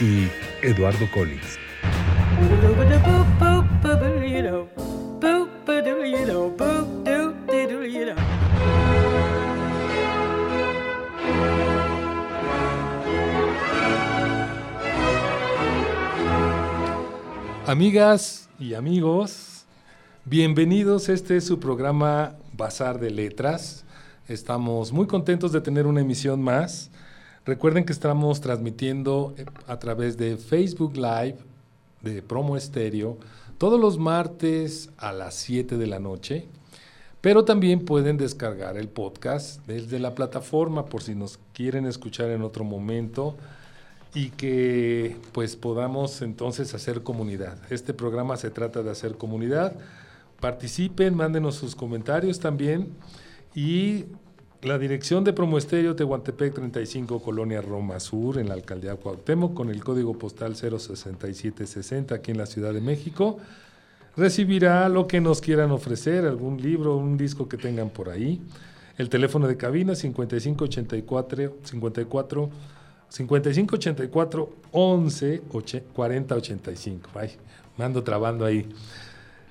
y Eduardo Collins. Amigas y amigos, bienvenidos. Este es su programa Bazar de Letras. Estamos muy contentos de tener una emisión más. Recuerden que estamos transmitiendo eh, a través de Facebook Live de Promo Estéreo todos los martes a las 7 de la noche, pero también pueden descargar el podcast desde la plataforma por si nos quieren escuchar en otro momento y que pues podamos entonces hacer comunidad. Este programa se trata de hacer comunidad. Participen, mándenos sus comentarios también y la dirección de Promoesterio Tehuantepec 35 Colonia Roma Sur en la alcaldía Cuauhtémoc con el código postal 06760 aquí en la Ciudad de México recibirá lo que nos quieran ofrecer, algún libro, un disco que tengan por ahí. El teléfono de cabina 5584 54 5584 11 40 85. Ay, me ando trabando ahí.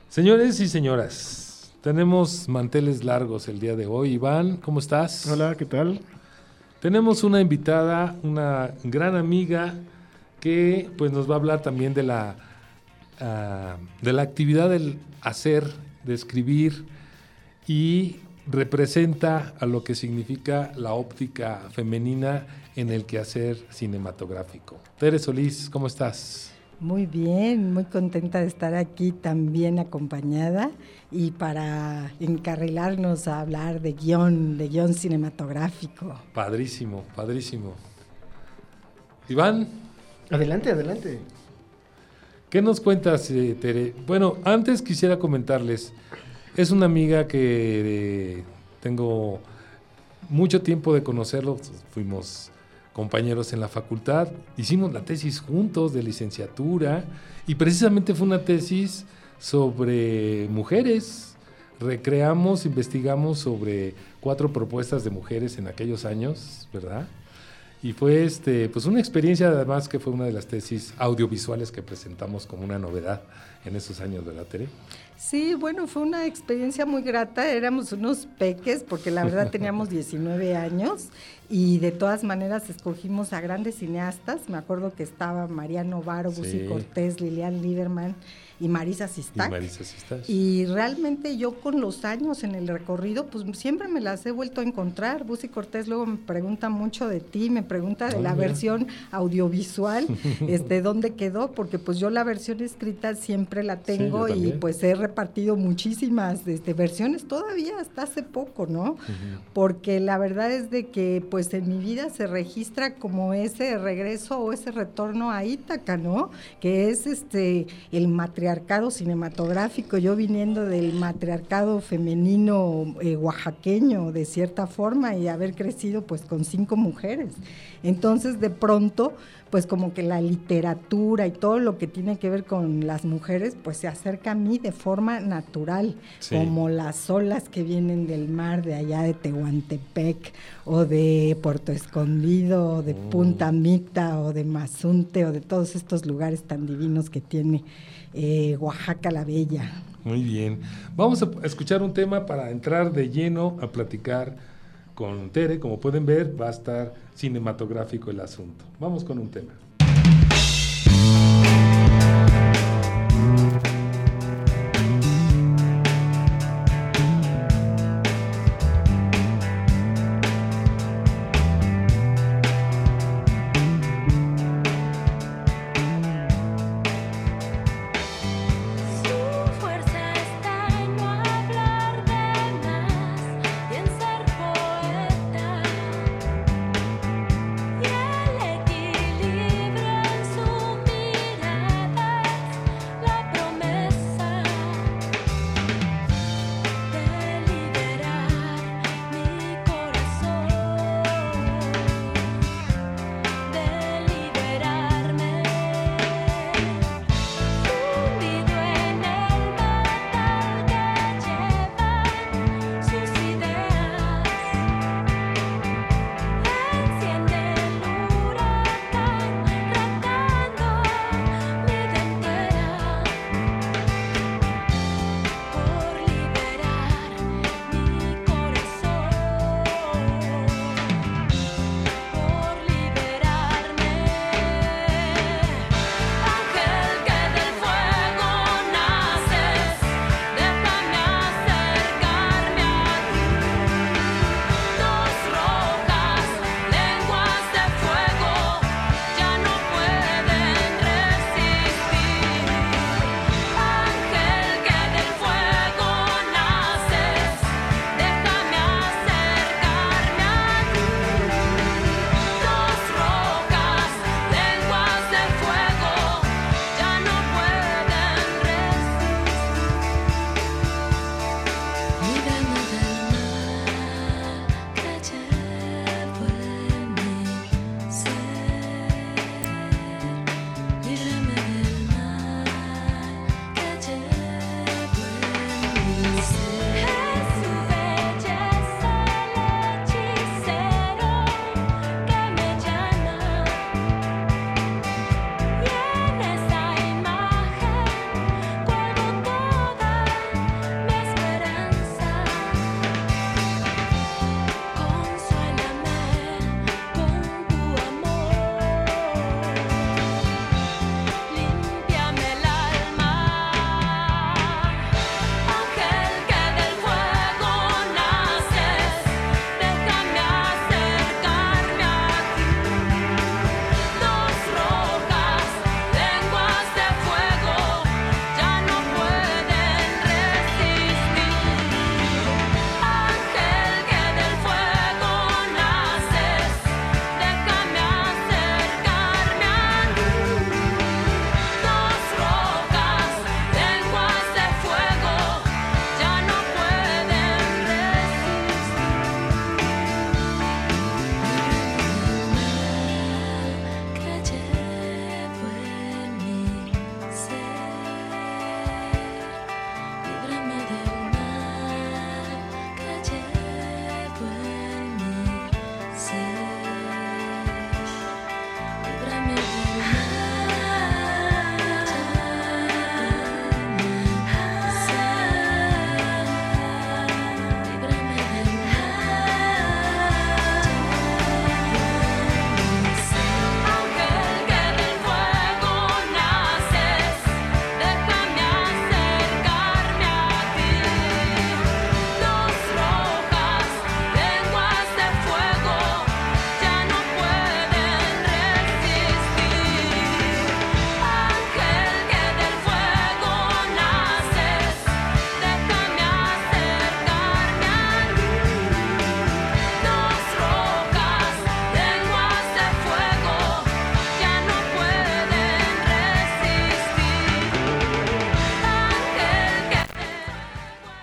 Señores y señoras, tenemos manteles largos el día de hoy. Iván, ¿cómo estás? Hola, ¿qué tal? Tenemos una invitada, una gran amiga que pues nos va a hablar también de la, uh, de la actividad del hacer, de escribir y representa a lo que significa la óptica femenina en el quehacer cinematográfico. Tere Solís, ¿cómo estás? Muy bien, muy contenta de estar aquí también acompañada y para encarrilarnos a hablar de guion, de guion cinematográfico. Padrísimo, padrísimo. Iván. Adelante, adelante. ¿Qué nos cuentas, eh, Tere? Bueno, antes quisiera comentarles, es una amiga que eh, tengo mucho tiempo de conocerlo, fuimos compañeros en la facultad, hicimos la tesis juntos de licenciatura y precisamente fue una tesis sobre mujeres. Recreamos, investigamos sobre cuatro propuestas de mujeres en aquellos años, ¿verdad? Y fue este, pues una experiencia además que fue una de las tesis audiovisuales que presentamos como una novedad en esos años, ¿verdad, Tere? Sí, bueno, fue una experiencia muy grata. Éramos unos peques porque la verdad teníamos 19 años y de todas maneras escogimos a grandes cineastas. Me acuerdo que estaba Mariano Varo, sí. Cortés, Lilian Liderman y Marisa Sistac. Y Marisa Sistac. Y realmente yo con los años en el recorrido, pues siempre me las he vuelto a encontrar. Busi Cortés luego me pregunta mucho de ti, me pregunta de la versión audiovisual, este, dónde quedó, porque pues yo la versión escrita siempre la tengo sí, y pues he repartido muchísimas este, versiones todavía hasta hace poco, ¿no? Uh -huh. Porque la verdad es de que pues en mi vida se registra como ese regreso o ese retorno a Ítaca, ¿no? Que es este el material matriarcado cinematográfico, yo viniendo del matriarcado femenino eh, oaxaqueño de cierta forma y haber crecido pues con cinco mujeres. Entonces de pronto pues como que la literatura y todo lo que tiene que ver con las mujeres pues se acerca a mí de forma natural, sí. como las olas que vienen del mar de allá de Tehuantepec o de Puerto Escondido o de oh. Punta Mita o de Mazunte o de todos estos lugares tan divinos que tiene eh, Oaxaca la Bella. Muy bien. Vamos a escuchar un tema para entrar de lleno a platicar con Tere. Como pueden ver, va a estar cinematográfico el asunto. Vamos con un tema.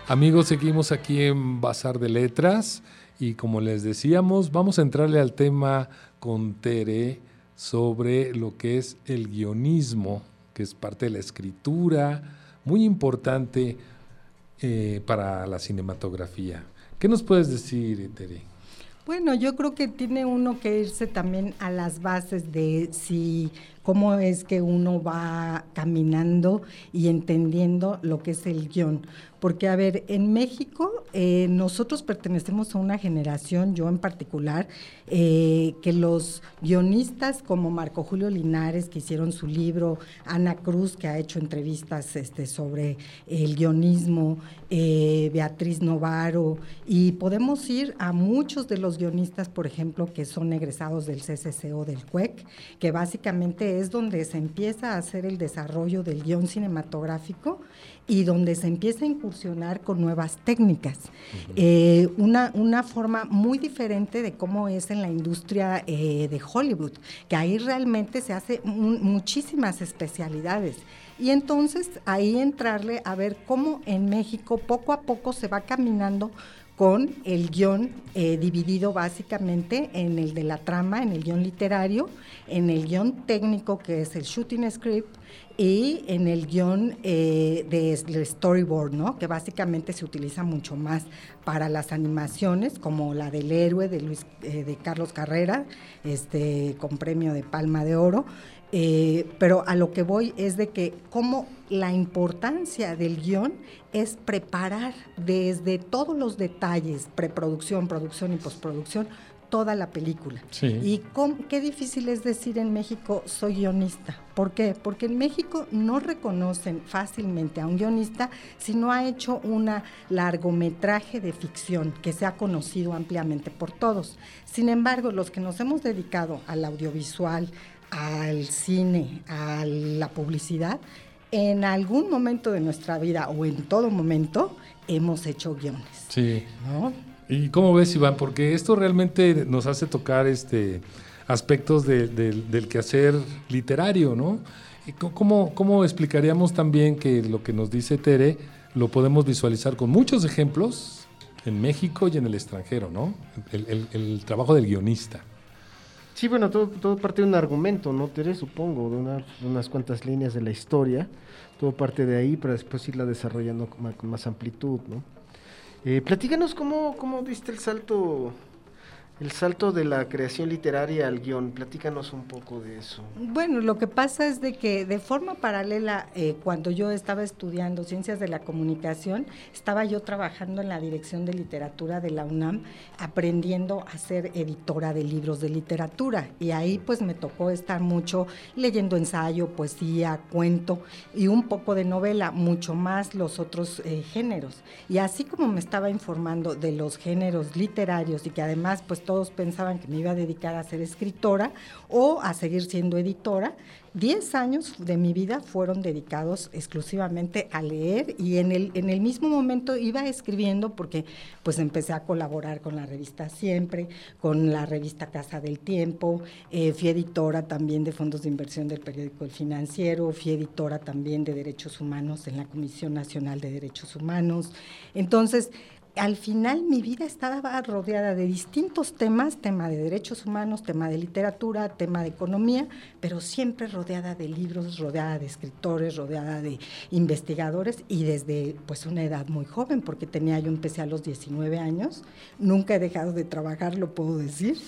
Amigos, seguimos aquí en Bazar de Letras y como les decíamos, vamos a entrarle al tema con Tere sobre lo que es el guionismo, que es parte de la escritura, muy importante eh, para la cinematografía. ¿Qué nos puedes decir, Tere? Bueno, yo creo que tiene uno que irse también a las bases de si cómo es que uno va caminando y entendiendo lo que es el guion. Porque, a ver, en México eh, nosotros pertenecemos a una generación, yo en particular, eh, que los guionistas como Marco Julio Linares, que hicieron su libro, Ana Cruz, que ha hecho entrevistas este, sobre el guionismo, eh, Beatriz Novaro, y podemos ir a muchos de los guionistas, por ejemplo, que son egresados del CCC del CUEC, que básicamente es donde se empieza a hacer el desarrollo del guion cinematográfico y donde se empieza a incursionar con nuevas técnicas. Eh, una, una forma muy diferente de cómo es en la industria eh, de Hollywood, que ahí realmente se hace muchísimas especialidades. Y entonces ahí entrarle a ver cómo en México poco a poco se va caminando con el guion eh, dividido básicamente en el de la trama, en el guion literario, en el guion técnico que es el shooting script y en el guion eh, del storyboard, ¿no? que básicamente se utiliza mucho más para las animaciones, como la del héroe de, Luis, eh, de Carlos Carrera, este, con premio de Palma de Oro. Eh, pero a lo que voy es de que como la importancia del guion es preparar desde todos los detalles, preproducción, producción y postproducción, toda la película. Y qué difícil es decir en México soy guionista. ¿Por qué? Porque en México no reconocen fácilmente a un guionista si no ha hecho un largometraje de ficción que se ha conocido ampliamente por todos. Sin embargo, los que nos hemos dedicado al audiovisual, al cine, a la publicidad, en algún momento de nuestra vida o en todo momento hemos hecho guiones. Sí. ¿no? ¿Y cómo ves, Iván? Porque esto realmente nos hace tocar este aspectos del quehacer literario, ¿no? ¿Cómo, ¿Cómo explicaríamos también que lo que nos dice Tere lo podemos visualizar con muchos ejemplos en México y en el extranjero, ¿no? El, trabajo del guionista. Sí, bueno, todo, todo, parte de un argumento, ¿no, Tere? Supongo, de, unas cuantas líneas de la historia. Todo parte de ahí para después irla desarrollando con más amplitud, ¿no? Eh, platícanos cómo, cómo diste el salto el salto de la creación literaria al guion, platícanos un poco de eso. Bueno, lo que pasa es de que de forma paralela, eh, cuando yo estaba estudiando ciencias de la comunicación, estaba yo trabajando en la dirección de literatura de la UNAM, aprendiendo a ser editora de libros de literatura. Y ahí pues me tocó estar mucho leyendo ensayo, poesía, cuento y un poco de novela, mucho más los otros eh, géneros. Y así como me estaba informando de los géneros literarios y que además pues todos pensaban que me iba a dedicar a ser escritora o a seguir siendo editora. Diez años de mi vida fueron dedicados exclusivamente a leer y en el, en el mismo momento iba escribiendo porque pues empecé a colaborar con la revista Siempre, con la revista Casa del Tiempo, eh, fui editora también de fondos de inversión del periódico El Financiero, fui editora también de Derechos Humanos en la Comisión Nacional de Derechos Humanos. Entonces, al final mi vida estaba rodeada de distintos temas, tema de derechos humanos, tema de literatura, tema de economía, pero siempre rodeada de libros, rodeada de escritores, rodeada de investigadores y desde pues una edad muy joven, porque tenía yo empecé a los 19 años, nunca he dejado de trabajar, lo puedo decir,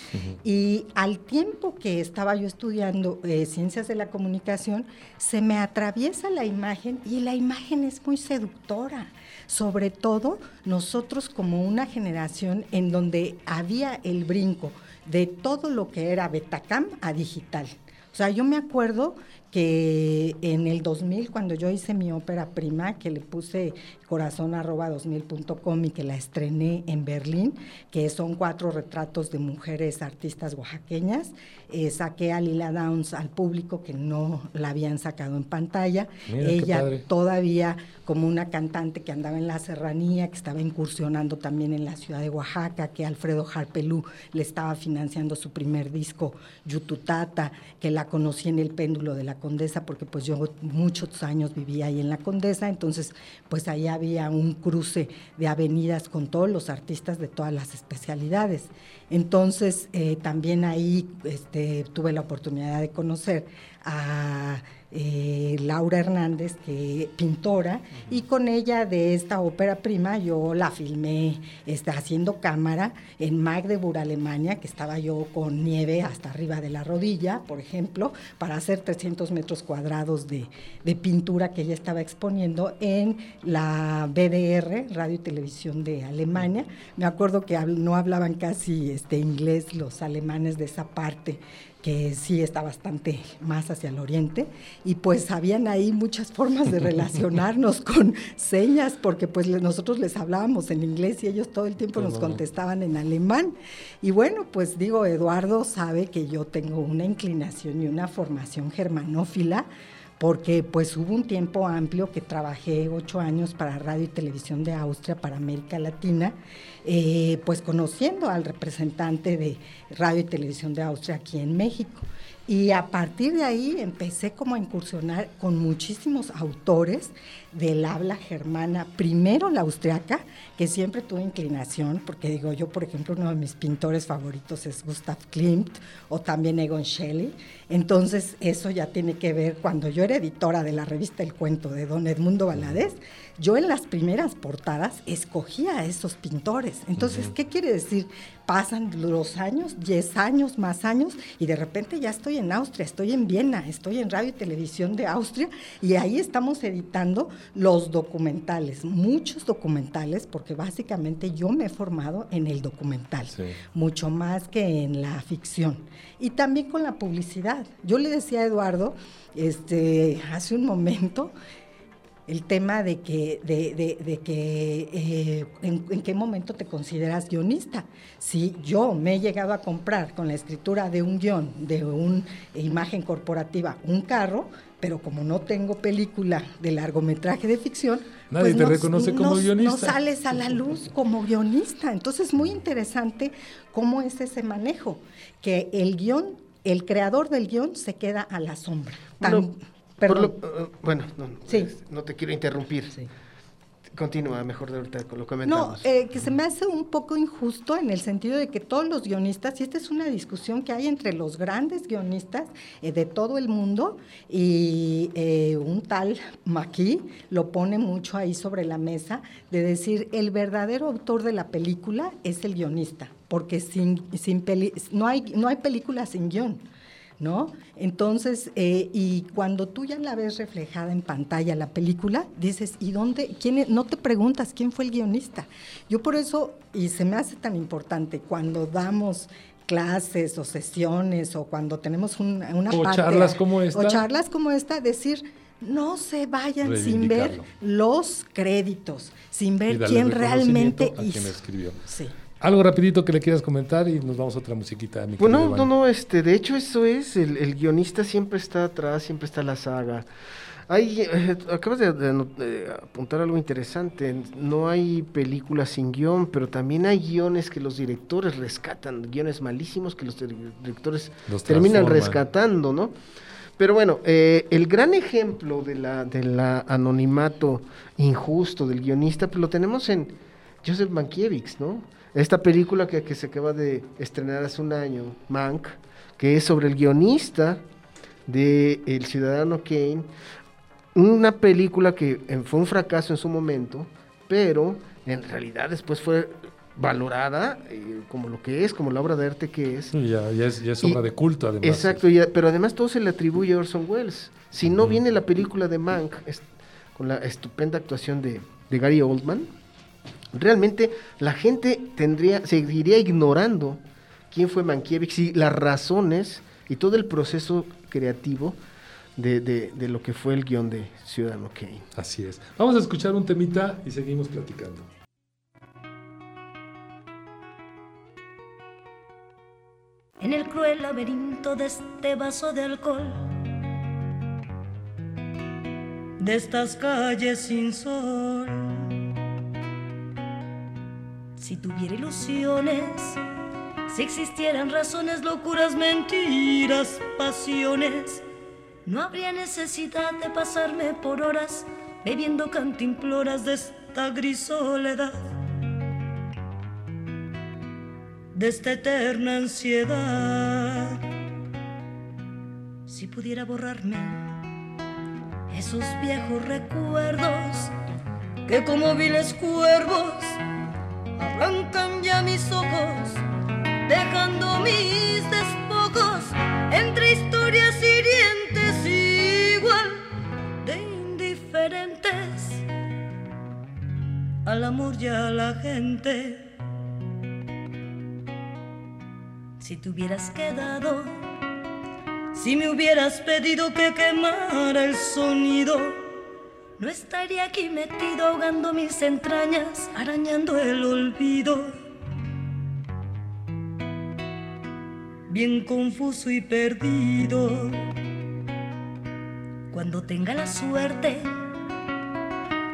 y al tiempo que estaba yo estudiando eh, ciencias de la comunicación, se me atraviesa la imagen y la imagen es muy seductora sobre todo nosotros como una generación en donde había el brinco de todo lo que era Betacam a digital. O sea, yo me acuerdo que en el 2000, cuando yo hice mi ópera prima, que le puse corazón arroba 2000.com y que la estrené en Berlín, que son cuatro retratos de mujeres artistas oaxaqueñas, eh, saqué a Lila Downs al público que no la habían sacado en pantalla. Ella todavía como una cantante que andaba en la serranía, que estaba incursionando también en la ciudad de Oaxaca, que Alfredo Harpelú le estaba financiando su primer disco, Yututata, que la la conocí en el péndulo de la Condesa porque pues yo muchos años vivía ahí en la Condesa, entonces pues ahí había un cruce de avenidas con todos los artistas de todas las especialidades. Entonces eh, también ahí este, tuve la oportunidad de conocer a eh, Laura Hernández, que pintora, y con ella de esta ópera prima yo la filmé está haciendo cámara en Magdeburg, Alemania, que estaba yo con nieve hasta arriba de la rodilla, por ejemplo, para hacer 300 metros cuadrados de, pintura que ella estaba exponiendo en la BDR, Radio y Televisión de Alemania. Me acuerdo que no hablaban casi este, inglés los alemanes de esa parte que sí está bastante más hacia el oriente, y pues habían ahí muchas formas de relacionarnos con señas, porque pues nosotros les hablábamos en inglés y ellos todo el tiempo nos contestaban en alemán. Y bueno, pues digo, Eduardo sabe que yo tengo una inclinación y una formación germanófila, porque pues hubo un tiempo amplio que trabajé ocho años para Radio y Televisión de Austria, para América Latina, eh, pues conociendo al representante de Radio y Televisión de Austria aquí en México. Y a partir de ahí empecé como a incursionar con muchísimos autores del habla germana, primero la austriaca, que siempre tuve inclinación, porque digo yo, por ejemplo, uno de mis pintores favoritos es Gustav Klimt o también Egon Shelley. Entonces, eso ya tiene que ver, cuando yo era editora de la revista El Cuento de don Edmundo Valadez, yo en las primeras portadas escogía a esos pintores. Entonces, ¿qué quiere decir? Pasan los años, 10 años, más años, y de repente ya estoy en Austria, estoy en Viena, estoy en Radio y Televisión de Austria, y ahí estamos editando los documentales, muchos documentales, porque básicamente yo me he formado en el documental, mucho más que en la ficción. Y también con la publicidad. Yo le decía a Eduardo, este, hace un momento, el tema de que, de, que eh, en, qué momento te consideras guionista. Si yo me he llegado a comprar con la escritura de un guion, de una imagen corporativa, un carro, pero como no tengo película de largometraje de ficción, nadie pues te reconoce como guionista. No sales a la luz como guionista. Entonces es muy interesante cómo es ese manejo, que el guion, el creador del guion se queda a la sombra. Uh, bueno, no, no te quiero interrumpir. Continúa, mejor de ahorita con lo comentamos. No, eh, que se me hace un poco injusto en el sentido de que todos los guionistas, y esta es una discusión que hay entre los grandes guionistas eh, de todo el mundo, y eh, un tal Maquis lo pone mucho ahí sobre la mesa, de decir, el verdadero autor de la película es el guionista, porque sin, sin no, hay, no hay película sin guion. ¿No? Entonces, eh, y cuando tú ya la ves reflejada en pantalla la película, dices, ¿y dónde? Quién no te preguntas quién fue el guionista. Yo por eso, y se me hace tan importante, cuando damos clases o sesiones o cuando tenemos una, una o charlas como esta. O charlas como esta, decir, no se vayan sin ver los créditos, sin ver quién realmente hizo. escribió. Sí. Algo rapidito que le quieras comentar y nos vamos a otra musiquita. bueno, no, no, este, de hecho eso es, el, guionista siempre está atrás, siempre está la saga. Hay, eh, acabas de, apuntar algo interesante, no hay películas sin guion, pero también hay guiones que los directores rescatan, guiones malísimos que los directores terminan rescatando, ¿no? Pero bueno, eh, el gran ejemplo de la, de la anonimato injusto del guionista, pues lo tenemos en Joseph Mankiewicz, ¿no? Esta película que, se acaba de estrenar hace un año, Mank, que es sobre el guionista de El Ciudadano Kane, una película que fue un fracaso en su momento, pero en realidad después fue valorada eh, como lo que es, como la obra de arte que es. Ya, es, obra de culto, además. Exacto, pero además todo se le atribuye a Orson Welles. Si no viene la película de Mank, con la estupenda actuación de, de Gary Oldman, realmente la gente tendría, seguiría ignorando quién fue Mankiewicz y las razones y todo el proceso creativo de, lo que fue el guion de Ciudadano Kane. Así es. Vamos a escuchar un temita y seguimos platicando. En el cruel laberinto de este vaso de alcohol, de estas calles sin sol si tuviera ilusiones, Si existieran razones, locuras, mentiras, pasiones, no habría necesidad de pasarme por horas bebiendo cantimploras de esta gris soledad, de esta eterna ansiedad. Si pudiera borrarme esos viejos recuerdos que como viles cuervos arrancan ya mis ojos, dejando mis despojos entre historias hirientes igual de indiferentes al amor y a la gente. Si te hubieras quedado, si me hubieras pedido que quemara el sonido, no estaría aquí metido ahogando mis entrañas, arañando el olvido. Bien confuso y perdido. Cuando tenga la suerte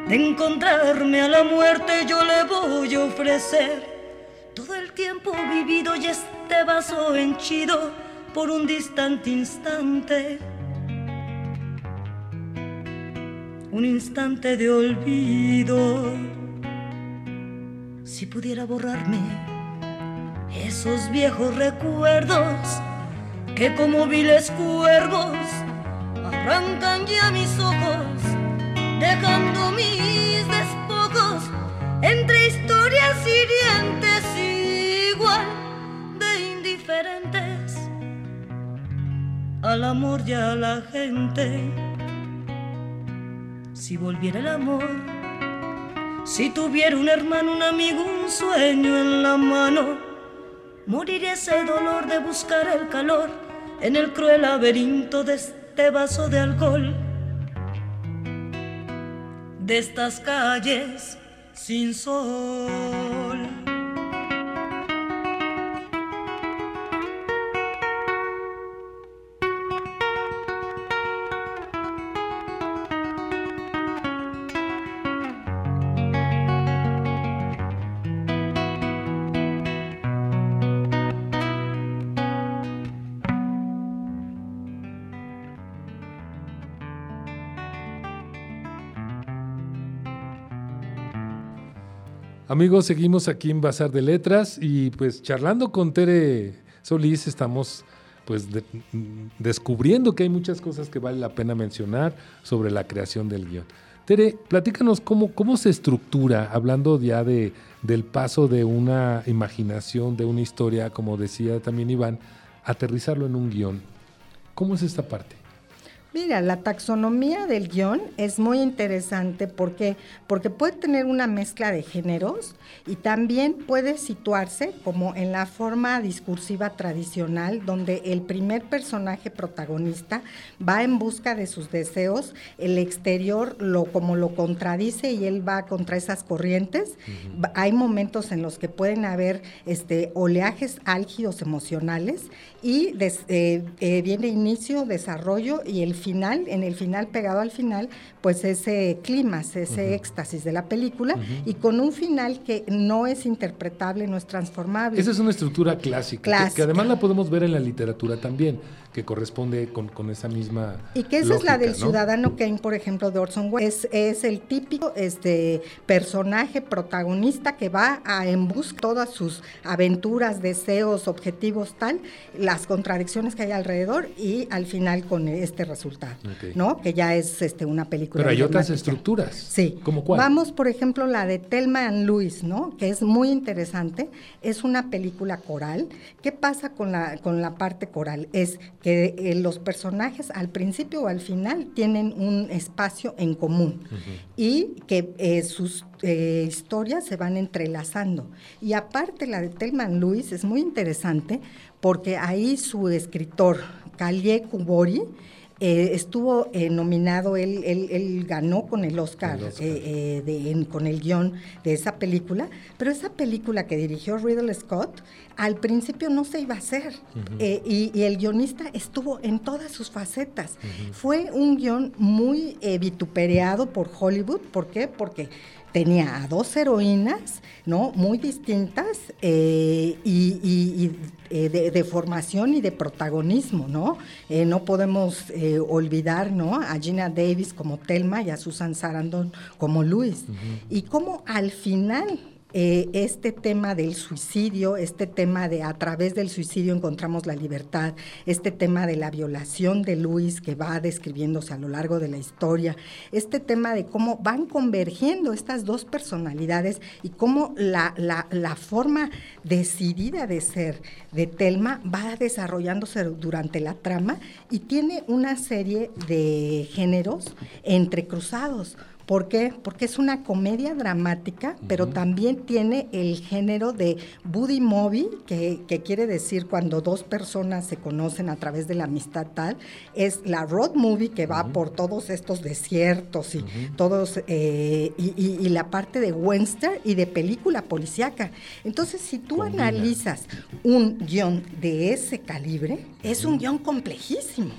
de encontrarme a la muerte, yo le voy a ofrecer todo el tiempo vivido y este vaso henchido por un distante instante un instante de olvido. Si pudiera borrarme esos viejos recuerdos que como viles cuervos arrancan ya mis ojos, dejando mis despojos entre historias hirientes igual de indiferentes al amor y a la gente si volviera el amor, si tuviera un hermano, un amigo, un sueño en la mano, moriría ese dolor de buscar el calor en el cruel laberinto de este vaso de alcohol, de estas calles sin sol. Amigos, seguimos aquí en Bazar de Letras y pues charlando con Tere Solís estamos pues de- descubriendo que hay muchas cosas que vale la pena mencionar sobre la creación del guion. Tere, platícanos cómo, cómo se estructura, hablando ya de, del paso de una imaginación, de una historia, como decía también Iván, aterrizarlo en un guion. ¿Cómo es esta parte? Mira, la taxonomía del guion es muy interesante porque, porque puede tener una mezcla de géneros y también puede situarse como en la forma discursiva tradicional, donde el primer personaje protagonista va en busca de sus deseos, el exterior lo como lo contradice y él va contra esas corrientes. Hay momentos en los que pueden haber este, oleajes álgidos emocionales y des- eh, eh, viene inicio, desarrollo y el final, en el final, pegado al final, pues ese clímax, ese éxtasis de la película y con un final que no es interpretable, no es transformable. Esa es una estructura clásica, que- además la podemos ver en la literatura también, que corresponde con, con esa misma. Y que esa es la del ¿no? ciudadano Kane, por ejemplo, de Orson Welles. Es, es el típico este, personaje protagonista que va a, en busca de todas sus aventuras, deseos, objetivos, tal, las contradicciones que hay alrededor y al final con este resultado. ¿no? Que ya es este, una película. Pero hay otras estructuras. Sí. ¿Como cuál? Vamos, por ejemplo, la de Telma and Luis, ¿no? Que es muy interesante. Es una película coral. ¿Qué pasa con la, con la parte coral? Es que eh, los personajes al principio o al final tienen un espacio en común y que eh, sus eh, historias se van entrelazando. Y aparte la de Telma and Luis es muy interesante porque ahí su escritor, Kalie Kubori, eh, estuvo eh, nominado, él, él- él ganó con el Oscar, El Oscar. eh, de- en- con el guion de esa película, pero esa película que dirigió Riddle Scott al principio no se iba a hacer y, y el guionista estuvo en todas sus facetas. Fue un guion muy vituperado por Hollywood, ¿por qué? Porque tenía a dos heroínas, ¿no? Muy distintas eh, y, eh, de, formación y de protagonismo, ¿no? Eh, no podemos olvidar, ¿no? A Gina Davis como Telma y a Susan Sarandon como Luis. Y cómo al final eh, este tema del suicidio, este tema de a través del suicidio encontramos la libertad, este tema de la violación de Luis que va describiéndose a lo largo de la historia, este tema de cómo van convergiendo estas dos personalidades y cómo la, la forma decidida de ser de Telma va desarrollándose durante la trama y tiene una serie de géneros entrecruzados ¿Por qué? Porque es una comedia dramática, pero también tiene el género de buddy movie, que, quiere decir cuando dos personas se conocen a través de la amistad tal. Es la road movie que va por todos estos desiertos y todos eh, y, la parte de western y de película policíaca. Entonces, si tú analizas un guion de ese calibre, es un guion complejísimo,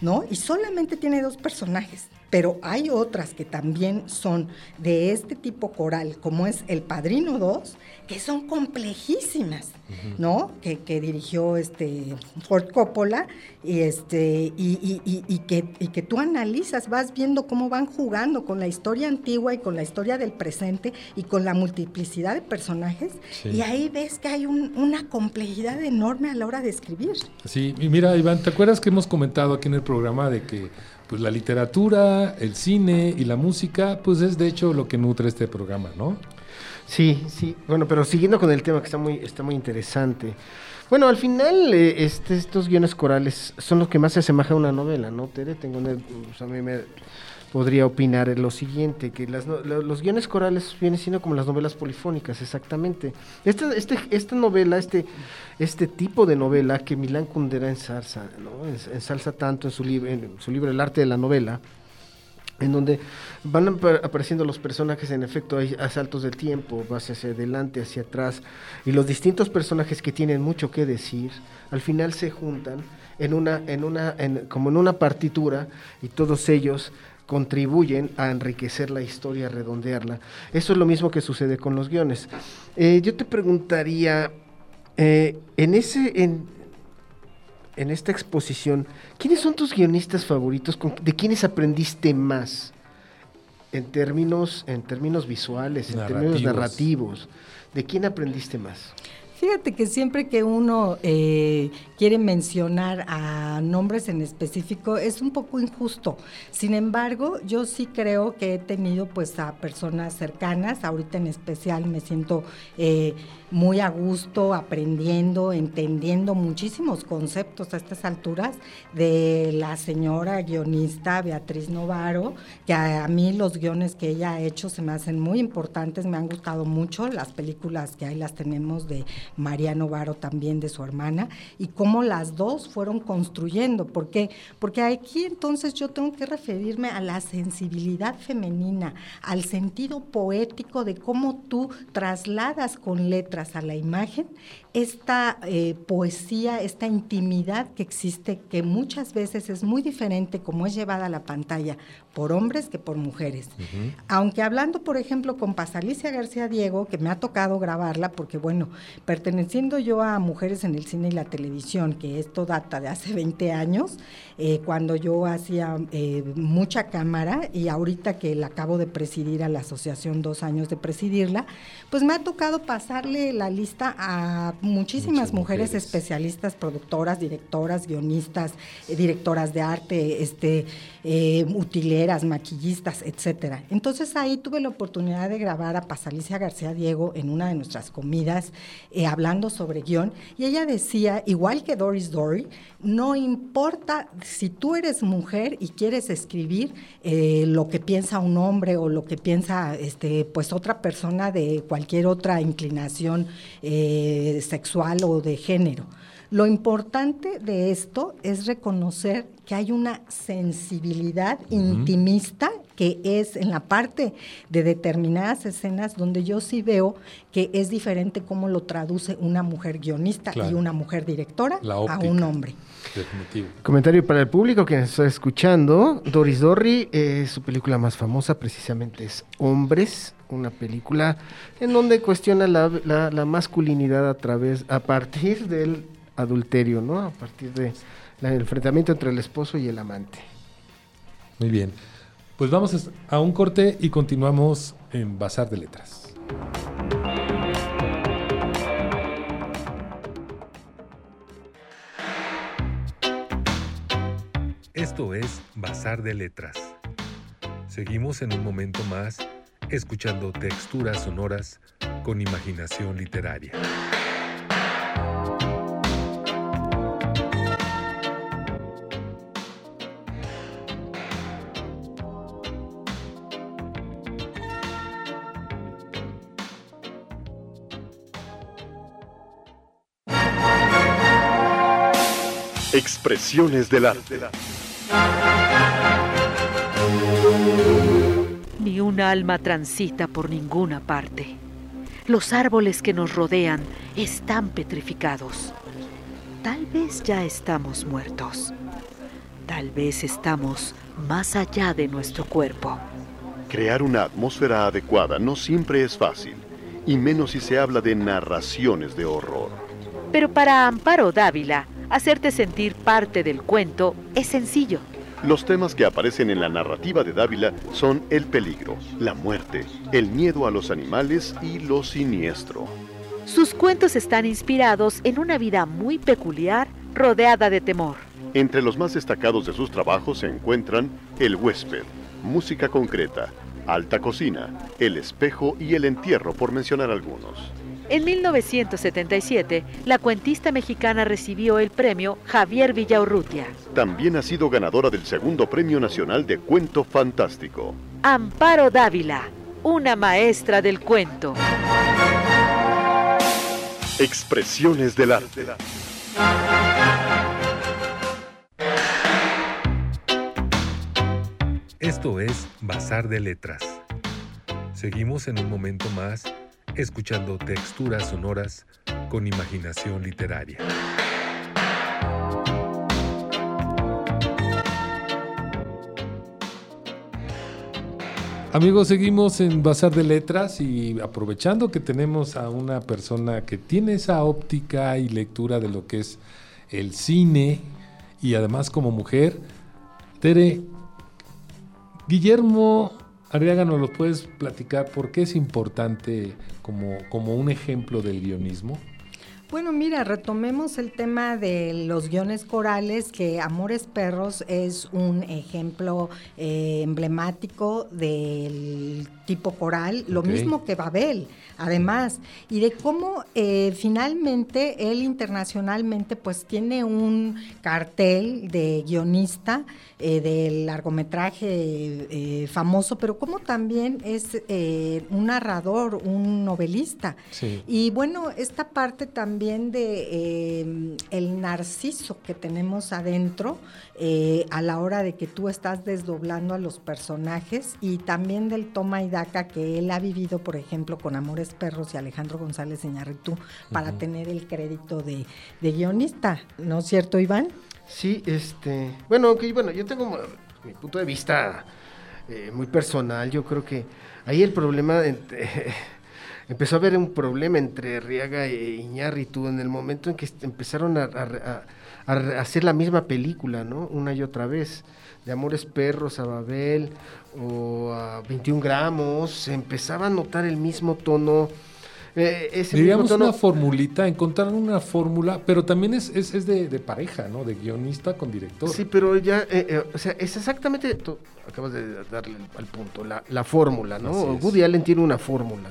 ¿no? Y solamente tiene dos personajes pero hay otras que también son de este tipo coral, como es El Padrino 2, que son complejísimas, ¿no? Que, dirigió este Ford Coppola y este y, que, y que tú analizas, vas viendo cómo van jugando con la historia antigua y con la historia del presente y con la multiplicidad de personajes y ahí ves que hay una complejidad enorme a la hora de escribir. Sí, y mira Iván, ¿te acuerdas que hemos comentado aquí en el programa de que pues la literatura, el cine y la música, pues es de hecho lo que nutre este programa, ¿no? Sí, sí. Bueno, pero siguiendo con el tema que está muy, está muy interesante. Bueno, al final eh, este, estos guiones corales son los que más se asemejan a una novela, ¿no, Tere? Tengo pues, a mí me, podría opinar lo siguiente, que los guiones corales vienen siendo como las novelas polifónicas, exactamente. Esta, este, esta novela, este, este tipo de novela que Milán Kundera ensalza, ¿no? ensalza tanto en su, en su libro El arte de la novela, en donde van apareciendo los personajes, en efecto hay asaltos del tiempo, vas hacia adelante, hacia atrás, y los distintos personajes que tienen mucho que decir, al final se juntan en una, en una, como en una partitura, y todos ellos contribuyen a enriquecer la historia, a redondearla. Eso es lo mismo que sucede con los guiones. Eh, yo te preguntaría, eh, en, ese, en, en, esta exposición, ¿quiénes son tus guionistas favoritos? ¿De quiénes aprendiste más? En términos, en términos visuales, en términos narrativos. ¿De quién aprendiste más? Fíjate que siempre que uno eh, quiere mencionar a nombres en específico es un poco injusto. Sin embargo, yo sí creo que he tenido pues a personas cercanas. Ahorita en especial me siento eh, muy a gusto aprendiendo, entendiendo muchísimos conceptos a estas alturas de la señora guionista Beatriz Novaro, que a, mí los guiones que ella ha hecho se me hacen muy importantes, me han gustado mucho las películas que ahí las tenemos de María Novaro también de su hermana y cómo las dos fueron construyendo, ¿por qué? Porque aquí entonces yo tengo que referirme a la sensibilidad femenina, al sentido poético de cómo tú trasladas con letras a la imagen esta eh, poesía, esta intimidad que existe, que muchas veces es muy diferente como es llevada a la pantalla por hombres que por mujeres. Aunque hablando, por ejemplo, con Pasalicia García Diego, que me ha tocado grabarla, porque bueno, perteneciendo yo a Mujeres en el Cine y la Televisión, que esto data de hace 20 años, eh, cuando yo hacía eh, mucha cámara y ahorita que la acabo de presidir a la asociación, dos años de presidirla, pues me ha tocado pasarle la lista a muchísimas mujeres, especialistas, productoras, directoras, guionistas, eh, directoras de arte, este, eh, utileras, maquillistas, etcétera. Entonces ahí tuve la oportunidad de grabar a Pasalicia García Diego en una de nuestras comidas, eh, hablando sobre guion, y ella decía, igual que Doris Dory, no importa si tú eres mujer y quieres escribir lo que piensa un hombre o lo que piensa este, pues otra persona de cualquier otra inclinación sexual o de género. Lo importante de esto es reconocer que hay una sensibilidad intimista que es en la parte de determinadas escenas donde yo sí veo que es diferente cómo lo traduce una mujer guionista y una mujer directora a un hombre. Definitivo. Comentario para el público que nos está escuchando. Doris Dorry, eh, su película más famosa precisamente es Hombres, una película en donde cuestiona la, la masculinidad a través, a partir del adulterio, ¿no? A partir del enfrentamiento entre el esposo y el amante. Muy bien. Pues vamos a un corte y continuamos en Bazar de Letras. Esto es Bazar de Letras. Seguimos en un momento más escuchando texturas sonoras con imaginación literaria. Expresiones del arte. Ni un alma transita por ninguna parte. Los árboles que nos rodean están petrificados. Tal vez ya estamos muertos. Tal vez estamos más allá de nuestro cuerpo. Crear una atmósfera adecuada no siempre es fácil, y menos si se habla de narraciones de horror. Pero para Amparo Dávila, hacerte sentir parte del cuento es sencillo. Los temas que aparecen en la narrativa de Dávila son el peligro, la muerte, el miedo a los animales y lo siniestro. Sus cuentos están inspirados en una vida muy peculiar, rodeada de temor. Entre los más destacados de sus trabajos se encuentran El huésped, Música concreta, Alta cocina, El espejo y El entierro, por mencionar algunos. En 1977, la cuentista mexicana recibió el premio Javier Villaurrutia. También ha sido ganadora del segundo Premio Nacional de Cuento Fantástico. Amparo Dávila, una maestra del cuento. Expresiones del arte. Esto es Bazar de Letras. Seguimos en un momento más escuchando texturas sonoras con imaginación literaria. Amigos, seguimos en Bazar de Letras y aprovechando que tenemos a una persona que tiene esa óptica y lectura de lo que es el cine y además como mujer, Tere, Guillermo Arriaga, ¿nos lo puedes platicar por qué es importante como, como un ejemplo del guionismo? Bueno, mira, retomemos el tema de los guiones corales, que Amores Perros es un ejemplo eh, emblemático del tipo coral, lo mismo que Babel, además, y de cómo eh, finalmente él internacionalmente pues tiene un cartel de guionista eh, del largometraje famoso, pero como también es un narrador, un novelista. Y bueno, esta parte también de eh, el narciso que tenemos adentro eh, a la hora de que tú estás desdoblando a los personajes y también del toma y daca que él ha vivido, por ejemplo, con Amores Perros y Alejandro González Iñárritu para tener el crédito de, guionista, ¿no es cierto, Iván? Sí, este, bueno, que bueno, yo tengo mi punto de vista eh, muy personal, yo creo que ahí el problema de, empezó a haber un problema entre Riaga e Iñárritu en el momento en que empezaron a, hacer la misma película, ¿no? Una y otra vez. De Amores Perros a Babel o a 21 gramos, se empezaba a notar el mismo tono. Eh, ese Diríamos una formulita, encontrar una fórmula, pero también es, es, de, pareja, ¿no? De guionista con director. Sí, pero ya, eh, eh, o sea, es exactamente, acabas de darle al punto, la, la fórmula, ¿no? Woody Allen tiene una fórmula.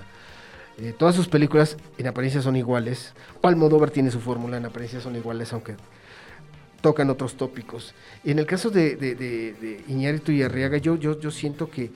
Eh, todas sus películas en apariencia son iguales. O Almodóvar tiene su fórmula, en apariencia son iguales, aunque tocan otros tópicos. En el caso de, de, y Arriaga, yo, yo, yo siento que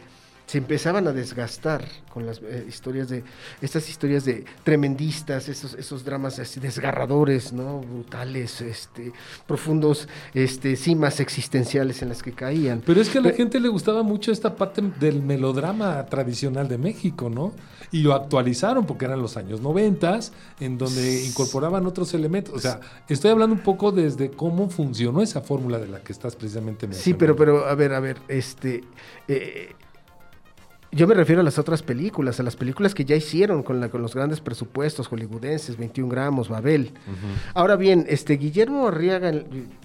se empezaban a desgastar con las eh, historias de estas historias de tremendistas, esos, esos dramas así desgarradores, ¿no? brutales, este, profundos, este, cimas existenciales en las que caían. Pero es que a la gente le gustaba mucho esta parte del melodrama tradicional de México, ¿no? Y lo actualizaron porque eran los años noventas, en donde incorporaban otros elementos. O sea, estoy hablando un poco desde cómo funcionó esa fórmula de la que estás precisamente mencionando. Sí, pero, pero, a ver, a ver, este. Eh, yo me refiero a las otras películas, a las películas que ya hicieron con, la, con los grandes presupuestos hollywoodenses, 21 gramos, Babel. Ahora bien, este Guillermo Arriaga,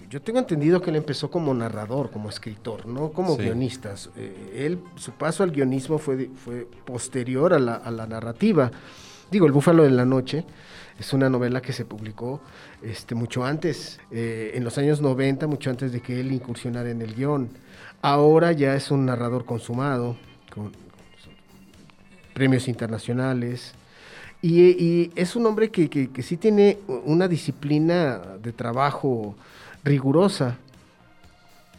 yo tengo entendido que él empezó como narrador, como escritor, no como guionista. Eh, él, su paso al guionismo fue, fue posterior a la, a la narrativa. Digo, El Búfalo de la Noche es una novela que se publicó este, mucho antes, eh, en los años 90, mucho antes de que él incursionara en el guion. Ahora ya es un narrador consumado, con, premios internacionales. Y, es un hombre que, que, sí tiene una disciplina de trabajo rigurosa.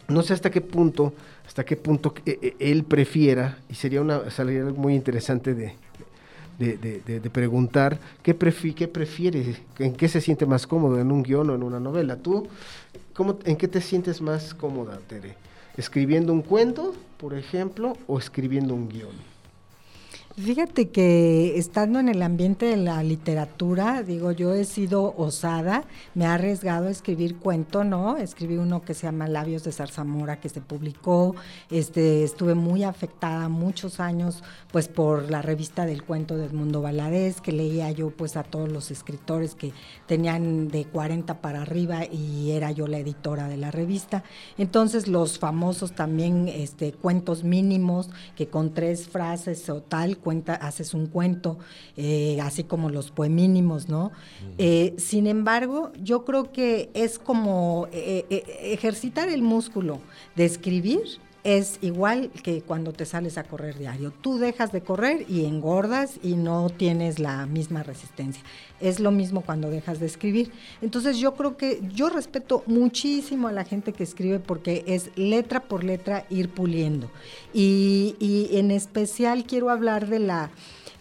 No sé hasta qué punto, hasta qué punto eh, eh, él prefiera, y sería una salida muy interesante de, de, preguntar qué, prefi qué prefiere, en qué se siente más cómodo, en un guion o en una novela. ¿Tú cómo, en qué te sientes más cómoda, Tere? ¿Escribiendo un cuento, por ejemplo, o escribiendo un guion? Fíjate que estando en el ambiente de la literatura, digo, yo he sido osada, me ha arriesgado a escribir cuento, ¿no? Escribí uno que se llama Labios de Zarzamora, que se publicó, este, estuve muy afectada muchos años, pues por la revista del cuento del mundo Valadez, que leía yo pues a todos los escritores que tenían de 40 para arriba y era yo la editora de la revista. Entonces los famosos también este, cuentos mínimos, que con tres frases o tal, cuenta, haces un cuento, eh, así como los poemínimos, ¿no? Eh, sin embargo, yo creo que es como eh, ejercitar el músculo de escribir es igual que cuando te sales a correr diario. Tú dejas de correr y engordas y no tienes la misma resistencia. Es lo mismo cuando dejas de escribir. Entonces yo creo que yo respeto muchísimo a la gente que escribe porque es letra por letra ir puliendo. Y, y en especial quiero hablar de la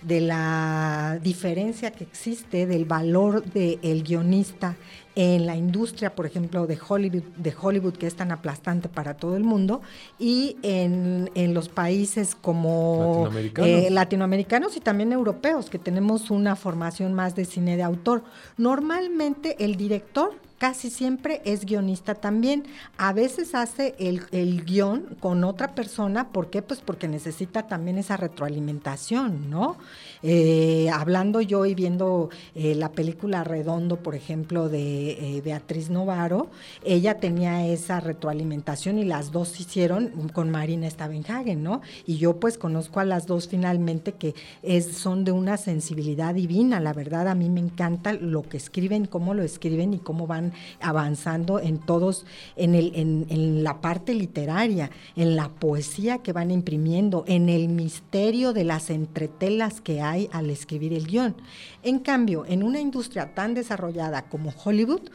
de la diferencia que existe, del valor del guionista en la industria, por ejemplo, de Hollywood, de Hollywood, que es tan aplastante para todo el mundo, y en, los países como latinoamericanos. Eh, latinoamericanos y también europeos, que tenemos una formación más de cine de autor. Normalmente el director casi siempre es guionista también. A veces hace el, el, guion con otra persona, ¿por qué? Pues porque necesita también esa retroalimentación, ¿no? Eh, hablando yo y viendo eh, la película Redondo, por ejemplo, de eh, Beatriz Novaro, ella tenía esa retroalimentación y las dos hicieron con Marina Stavenhagen, ¿no? Y yo pues conozco a las dos finalmente que es, son de una sensibilidad divina, la verdad a mí me encanta lo que escriben, cómo lo escriben y cómo van avanzando en todos, en, el, en, la parte literaria, en la poesía que van imprimiendo, en el misterio de las entretelas que hay al escribir el guion. En cambio, en una industria tan desarrollada como Hollywood,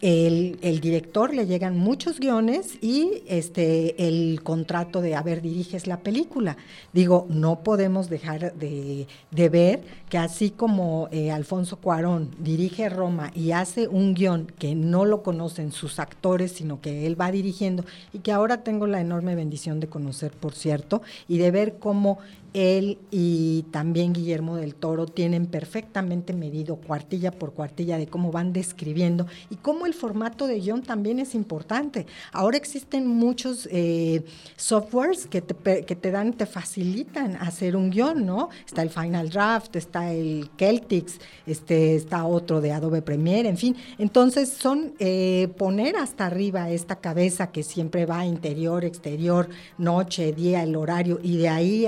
el, director le llegan muchos guiones y este el contrato de, a ver, diriges la película. Digo, no podemos dejar de, de ver que así como eh, Alfonso Cuarón dirige Roma y hace un guion que no lo conocen sus actores, sino que él va dirigiendo y que ahora tengo la enorme bendición de conocer, por cierto, y de ver cómo él y también Guillermo del Toro tienen perfectamente medido cuartilla por cuartilla de cómo van describiendo y cómo el formato de guion también es importante. Ahora existen muchos eh, softwares que te, que te dan, te facilitan hacer un guion, ¿no? Está el Final Draft, está el Celtics, este, está otro de Adobe Premiere, en fin. Entonces son eh, poner hasta arriba esta cabeza que siempre va interior, exterior, noche, día, el horario y de ahí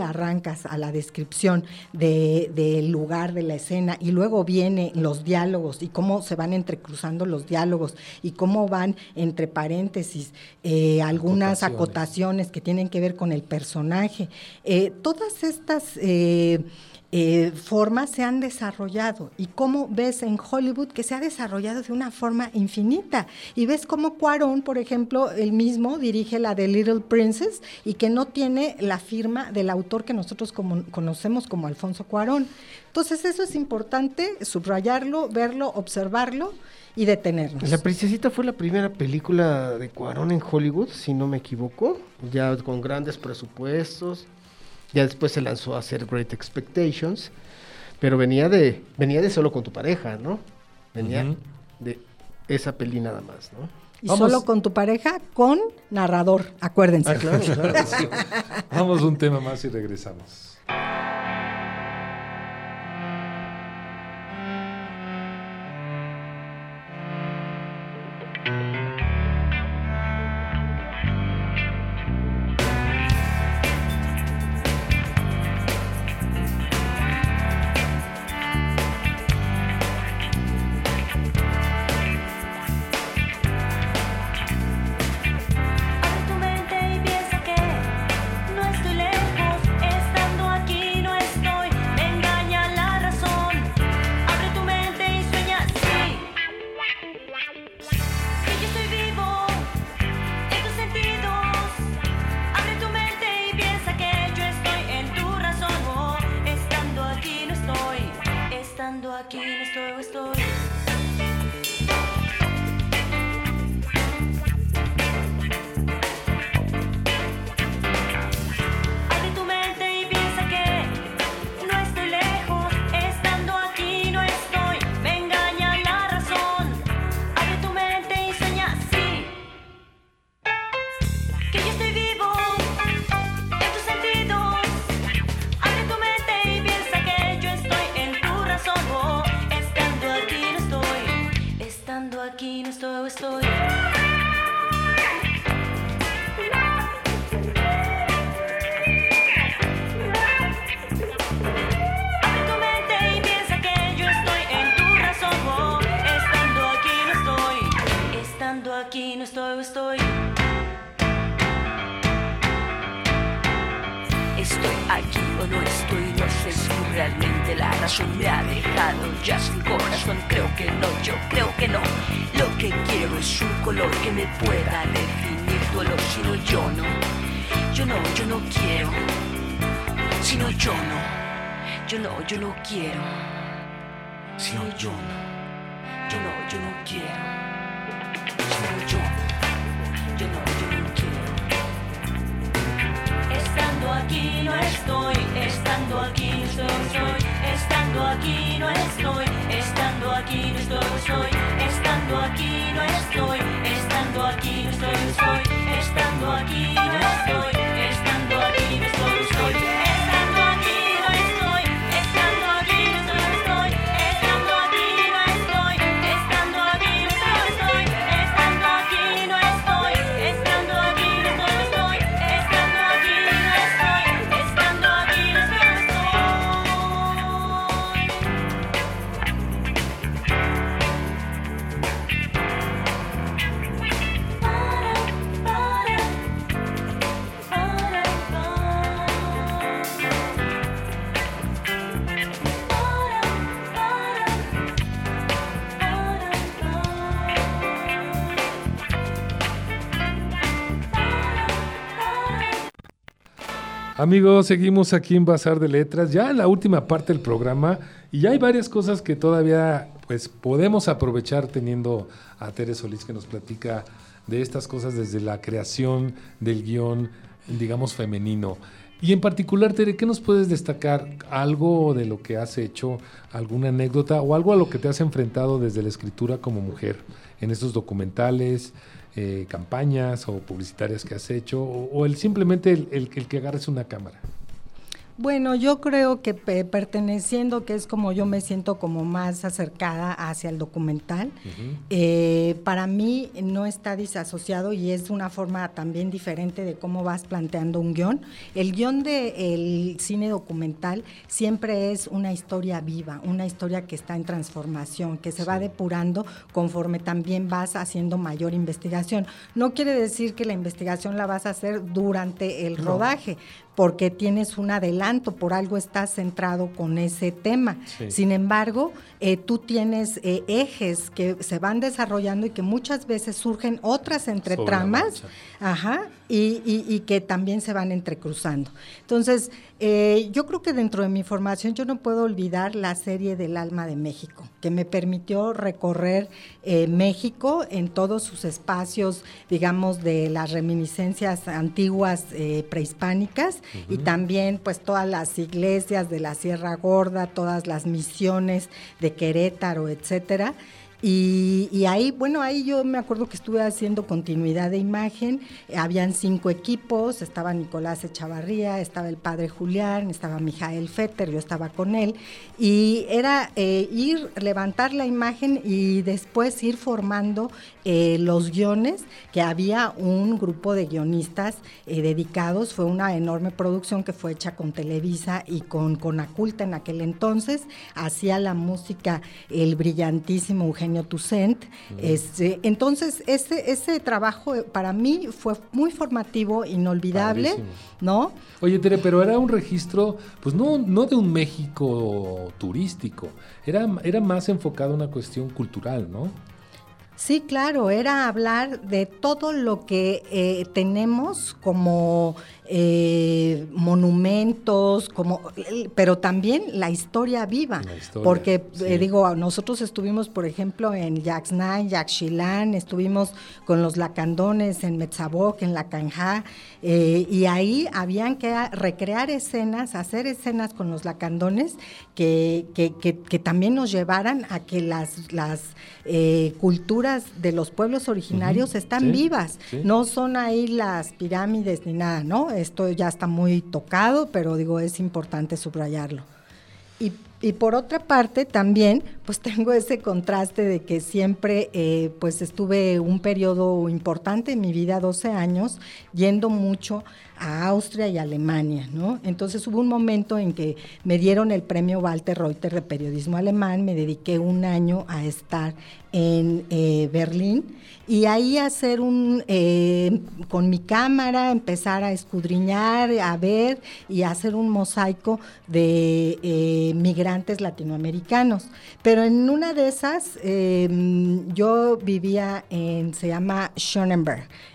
a la descripción del lugar de la escena y luego vienen los diálogos y cómo se van entrecruzando los diálogos y cómo van entre paréntesis eh, algunas acotaciones. que tienen que ver con el personaje. Eh, todas estas... Eh, eh, formas se han desarrollado y cómo ves en Hollywood que se ha desarrollado de una forma infinita. Y ves cómo Cuarón, por ejemplo, él mismo dirige la de Little Princess y que no tiene la firma del autor que nosotros conocemos como Alfonso Cuarón. Entonces eso es importante, subrayarlo, verlo, observarlo y detenernos. La Princesita fue la primera película de Cuarón en Hollywood, si no me equivoco, ya con grandes presupuestos. Ya después se lanzó a hacer Great Expectations, pero venía de venía de solo con tu pareja, ¿no? Venía de esa peli nada más, ¿no? Y solo con tu pareja, con narrador, acuérdense. Ah, claro, claro. Vamos un tema más y regresamos. quiero. Si no, yo no. Yo no, yo no quiero. Si no, yo. Yo no, yo no quiero. Estando aquí no estoy. Estando aquí no estoy, soy. Estando aquí no estoy. Estando aquí no estoy, soy. Estando aquí no estoy. Estando aquí no estoy, soy. Estando aquí no estoy. Amigos, seguimos aquí en Bazar de Letras, ya en la última parte del programa, y ya hay varias cosas que todavía pues podemos aprovechar teniendo a Tere Solís que nos platica de estas cosas desde la creación del guion, digamos, femenino. Y en particular, Tere, ¿qué nos puedes destacar? ¿Algo de lo que has hecho, alguna anécdota o algo a lo que te has enfrentado desde la escritura como mujer en estos documentales, eh, campañas o publicitarias que has hecho o, el simplemente el, el, el que agarres una cámara? Bueno, yo creo que perteneciendo, que es como yo me siento como más acercada hacia el documental, eh, para mí no está disasociado y es una forma también diferente de cómo vas planteando un guion. El guion del cine documental siempre es una historia viva, una historia que está en transformación, que se va depurando conforme también vas haciendo mayor investigación. No quiere decir que la investigación la vas a hacer durante el rodaje, porque tienes un adelanto, por algo estás centrado con ese tema. Sin embargo, eh, tú tienes eh, ejes que se van desarrollando y que muchas veces surgen otras entre tramas, ajá, y, y, que también se van entrecruzando. Entonces, eh, yo creo que dentro de mi formación yo no puedo olvidar la serie del Alma de México, que me permitió recorrer México en todos sus espacios, digamos, de las reminiscencias antiguas prehispánicas y también pues todas las iglesias de la Sierra Gorda, todas las misiones de Querétaro, etcétera. Y, ahí, bueno, ahí yo me acuerdo que estuve haciendo continuidad de imagen, habían cinco equipos, estaba Nicolás Echavarría, estaba el padre Julián, estaba Mijael Fetter, yo estaba con él, y era eh, ir, levantar la imagen y después ir formando eh, los guiones, que había un grupo de guionistas eh, dedicados, fue una enorme producción que fue hecha con Televisa y con Conaculta en aquel entonces, hacía la música el brillantísimo Eugenio Tucent. Este, entonces, ese, ese trabajo eh, para mí fue muy formativo, inolvidable, ¿no? Oye, Tere, pero era un registro, pues no, no de un México turístico, era, era más enfocado a una cuestión cultural, ¿no? Sí, claro, era hablar de todo lo que eh, tenemos como eh, monumentos, como, pero también la historia viva. porque, eh, digo, nosotros estuvimos, por ejemplo, en Yaxnay, Yaxchilán, estuvimos con los lacandones en Metzaboc, en La Canja, eh, y ahí habían que recrear escenas, hacer escenas con los lacandones que, que, que, también nos llevaran a que las, las culturas de los pueblos originarios están vivas, no son ahí las pirámides ni nada, ¿no? Esto ya está muy tocado, pero digo, es importante subrayarlo. Y, y por otra parte, también, pues tengo ese contraste de que siempre, eh, pues estuve un periodo importante en mi vida, 12 años, yendo mucho a Austria y Alemania, ¿no? Entonces hubo un momento en que me dieron el premio Walter Reuter de periodismo alemán, me dediqué un año a estar en eh, Berlín y ahí hacer un, eh, con mi cámara, empezar a escudriñar, a ver y hacer un mosaico de eh, migrantes latinoamericanos. Pero en una de esas, em, yo vivía en, se llama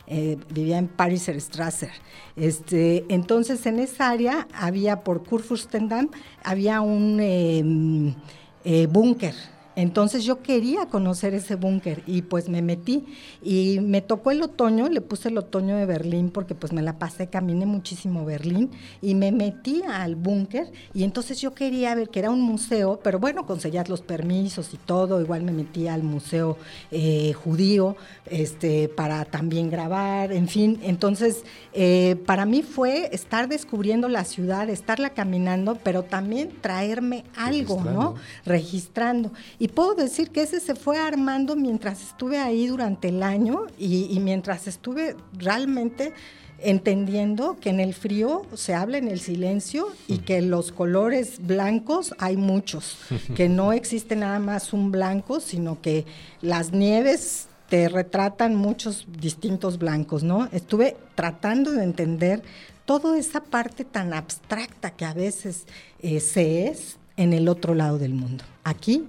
Schönenberg, vivía en Pariser Strasser. Este, entonces en esa área había por Kurfürstendamm, había un em, búnker entonces yo quería conocer ese búnker y pues me metí. Y me tocó el otoño, le puse el otoño de Berlín porque pues me la pasé, caminé muchísimo Berlín y me metí al búnker. Y entonces yo quería ver que era un museo, pero bueno, conseguías los permisos y todo, igual me metí al museo eh, judío este, para también grabar, en fin, entonces eh, para mí fue estar descubriendo la ciudad, estarla caminando, pero también traerme algo, ¿no? Registrando. Y puedo decir que ese se fue armando mientras estuve ahí durante el año y, mientras estuve realmente entendiendo que en el frío se habla en el silencio y que los colores blancos hay muchos, que no existe nada más un blanco, sino que las nieves te retratan muchos distintos blancos, ¿no? Estuve tratando de entender toda esa parte tan abstracta que a veces eh, se es en el otro lado del mundo. Aquí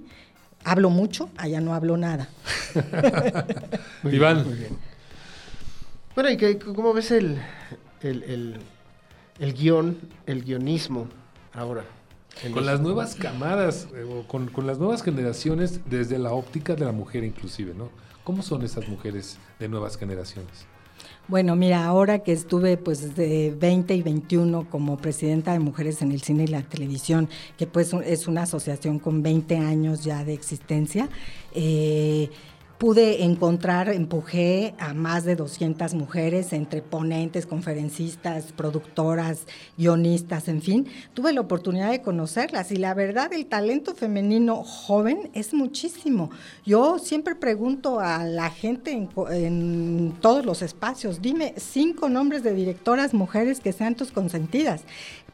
hablo mucho, allá no hablo nada. Iván. Bueno, ¿y cómo ves el, el, el, guion, el guionismo ahora? Con las nuevas camadas, eh, con, con, las nuevas generaciones, desde la óptica de la mujer inclusive, ¿no? ¿Cómo son esas mujeres de nuevas generaciones? Bueno, mira, ahora que estuve pues de 20 y 21 como presidenta de Mujeres en el Cine y la Televisión, que pues es una asociación con 20 años ya de existencia, eh, pude encontrar, empujé a más de 200 mujeres entre ponentes, conferencistas, productoras, guionistas, en fin. Tuve la oportunidad de conocerlas y la verdad el talento femenino joven es muchísimo. Yo siempre pregunto a la gente en, en todos los espacios, dime cinco nombres de directoras mujeres que sean tus consentidas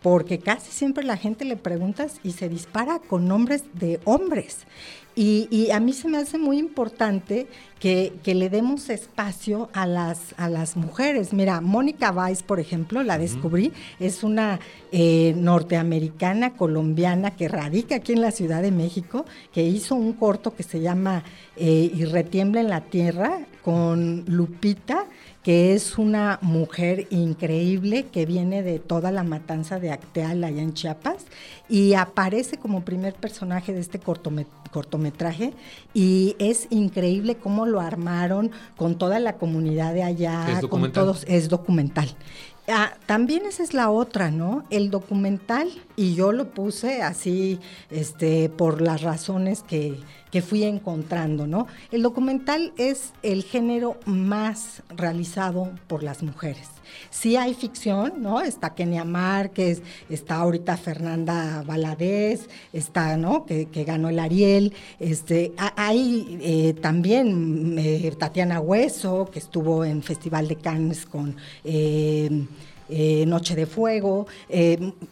porque casi siempre la gente le preguntas y se dispara con nombres de hombres. Y, a mí se me hace muy importante que, le demos espacio a las, a las mujeres. Mira, Mónica Weiss, por ejemplo, la descubrí, es una eh, norteamericana, colombiana, que radica aquí en la Ciudad de México, que hizo un corto que se llama eh, Y retiembla en la tierra con Lupita que es una mujer increíble que viene de toda la matanza de Acteal allá en Chiapas y aparece como primer personaje de este cortometraje y es increíble cómo lo armaron con toda la comunidad de allá, con todos, es documental. Ah, también esa es la otra, ¿no? El documental, y yo lo puse así, este, por las razones que, que fui encontrando, ¿no? El documental es el género más realizado por las mujeres. Sí hay ficción, ¿no? Está Kenia Márquez, está ahorita Fernanda Valadez, está, ¿no? Que, ganó el Ariel. Este, hay eh, también eh, Tatiana Hueso, que estuvo en Festival de Cannes con eh, Noche de Fuego.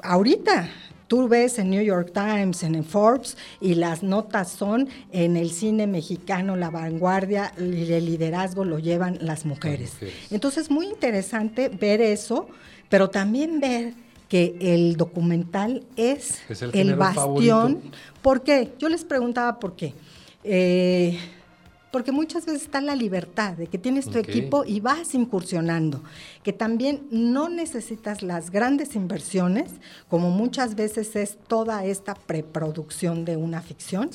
ahorita Tú ves en New York Times, en Forbes, y las notas son en el cine mexicano, la vanguardia y el liderazgo lo llevan las mujeres. Entonces, muy interesante ver eso, pero también ver que el documental es, el, bastión. ¿Por qué? Yo les preguntaba por qué. Eh, porque muchas veces está la libertad de que tienes tu equipo y vas incursionando, que también no necesitas las grandes inversiones, como muchas veces es toda esta preproducción de una ficción,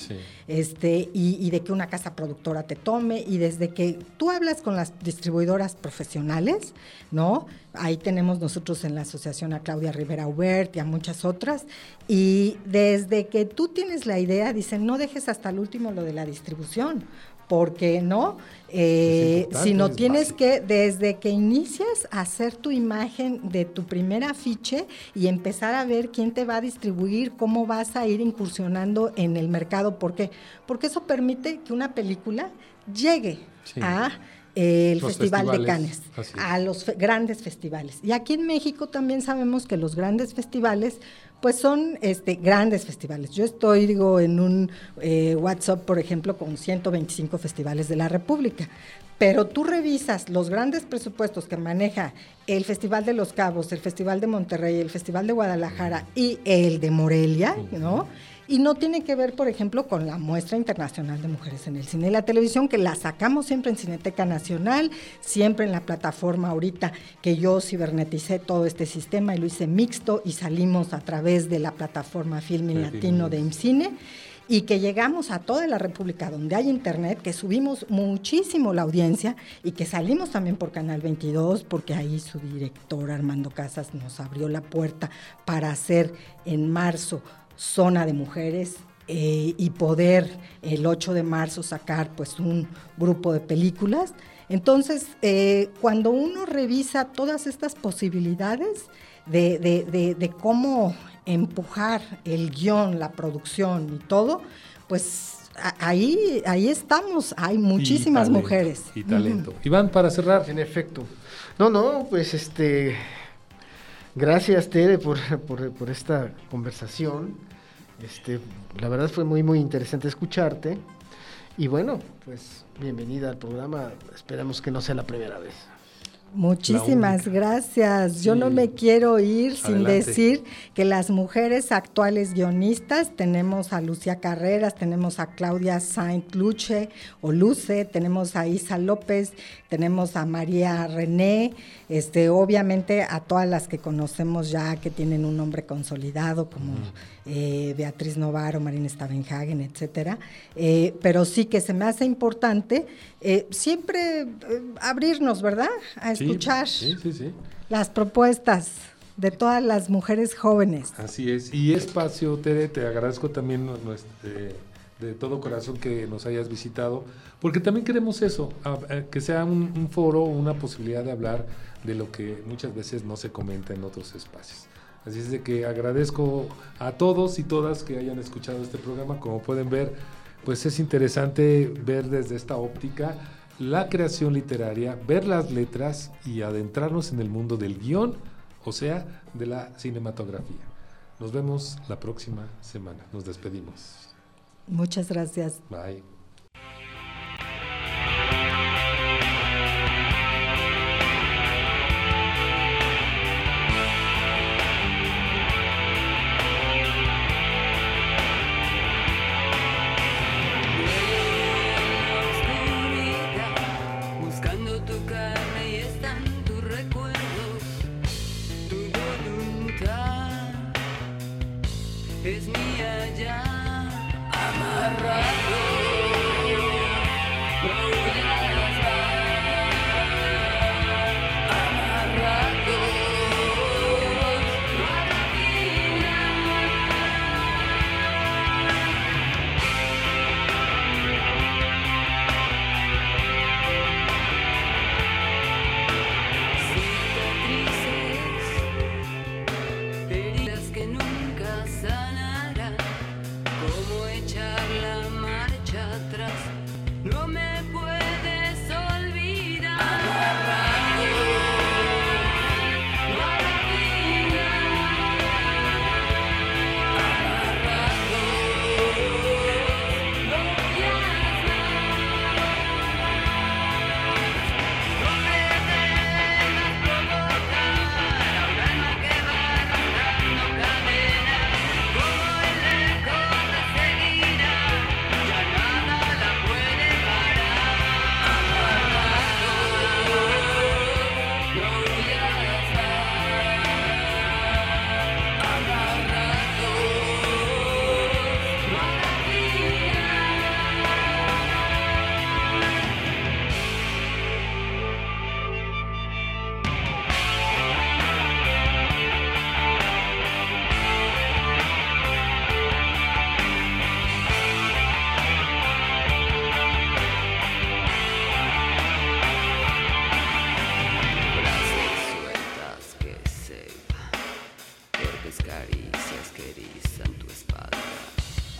este, y, de que una casa productora te tome, y desde que tú hablas con las distribuidoras profesionales, ¿no? Ahí tenemos nosotros en la asociación a Claudia Rivera Hubert y a muchas otras, y desde que tú tienes la idea, dicen, no dejes hasta el último lo de la distribución, porque no, eh, sino tienes que, desde que inicias, hacer tu imagen de tu primer afiche y empezar a ver quién te va a distribuir, cómo vas a ir incursionando en el mercado. ¿Por qué? Porque eso permite que una película llegue a el Festival de Cannes, a los grandes festivales. Y aquí en México también sabemos que los grandes festivales pues son este, grandes festivales. Yo estoy, digo, en un eh, WhatsApp, por ejemplo, con 125 festivales de la República. Pero tú revisas los grandes presupuestos que maneja el Festival de Los Cabos, el Festival de Monterrey, el Festival de Guadalajara y el de Morelia, ¿no? Y no tiene que ver, por ejemplo, con la muestra internacional de mujeres en el cine. Y la televisión, que la sacamos siempre en Cineteca Nacional, siempre en la plataforma ahorita que yo ciberneticé todo este sistema y lo hice mixto y salimos a través de la plataforma Filming Latino de IMCINE y que llegamos a toda la República donde hay internet, que subimos muchísimo la audiencia y que salimos también por Canal 22, porque ahí su director Armando Casas nos abrió la puerta para hacer en marzo zona de mujeres eh, y poder el 8 de marzo sacar pues un grupo de películas. Entonces, eh, cuando uno revisa todas estas posibilidades de, cómo empujar el guion, la producción y todo, pues ahí, ahí estamos, hay muchísimas mujeres. Y talento. Iván, para cerrar. En efecto. No, no, pues este, gracias Tere por, por, esta conversación. Este, la verdad fue muy, muy interesante escucharte. Y bueno, pues bienvenida al programa. Esperamos que no sea la primera vez. Muchísimas gracias. Yo no me quiero ir sin decir que las mujeres actuales guionistas, tenemos a Lucia Carreras, tenemos a Claudia Saint Luce o Luce, tenemos a Isa López, tenemos a María René, este, obviamente a todas las que conocemos ya que tienen un nombre consolidado como eh, Beatriz Novaro, Marina Stavenhagen, etcétera. Eh, pero sí que se me hace importante eh, siempre abrirnos, ¿verdad? A escuchar las propuestas de todas las mujeres jóvenes. Así es. Y espacio, Tere, te agradezco también de todo corazón que nos hayas visitado, porque también queremos eso, que sea un, un foro, una posibilidad de hablar de lo que muchas veces no se comenta en otros espacios. Así es de que agradezco a todos y todas que hayan escuchado este programa. Como pueden ver, pues es interesante ver desde esta óptica la creación literaria, ver las letras y adentrarnos en el mundo del guion, o sea, de la cinematografía. Nos vemos la próxima semana. Nos despedimos. Muchas gracias. Bye. Es mía ya, amarrado. caricias que erizan tu espalda,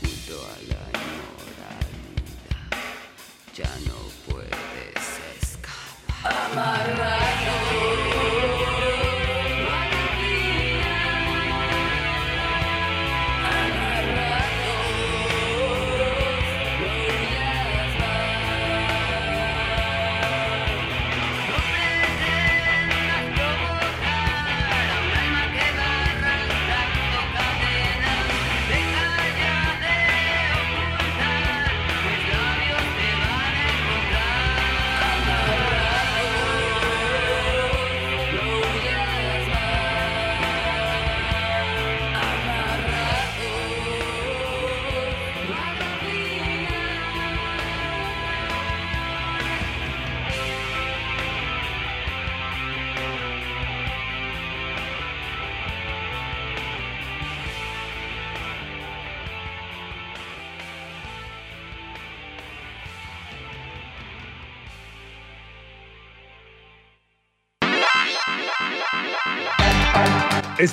culto a la inmoralidad. Ya no puedes escapar. Amarrado.